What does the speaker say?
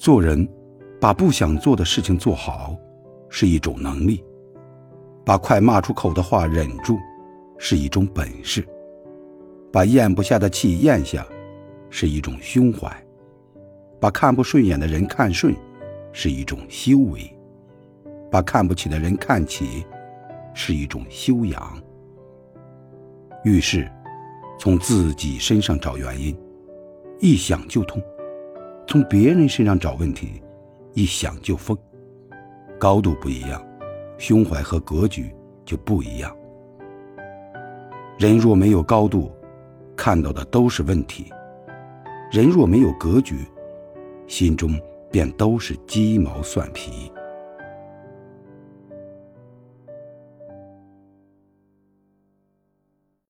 做人，把不想做的事情做好，是一种能力；把快骂出口的话忍住，是一种本事；把咽不下的气咽下，是一种胸怀；把看不顺眼的人看顺，是一种修为；把看不起的人看起，是一种修养。遇事，从自己身上找原因，一想就通。从别人身上找问题，一想就疯。高度不一样，胸怀和格局就不一样。人若没有高度，看到的都是问题；人若没有格局，心中便都是鸡毛蒜皮。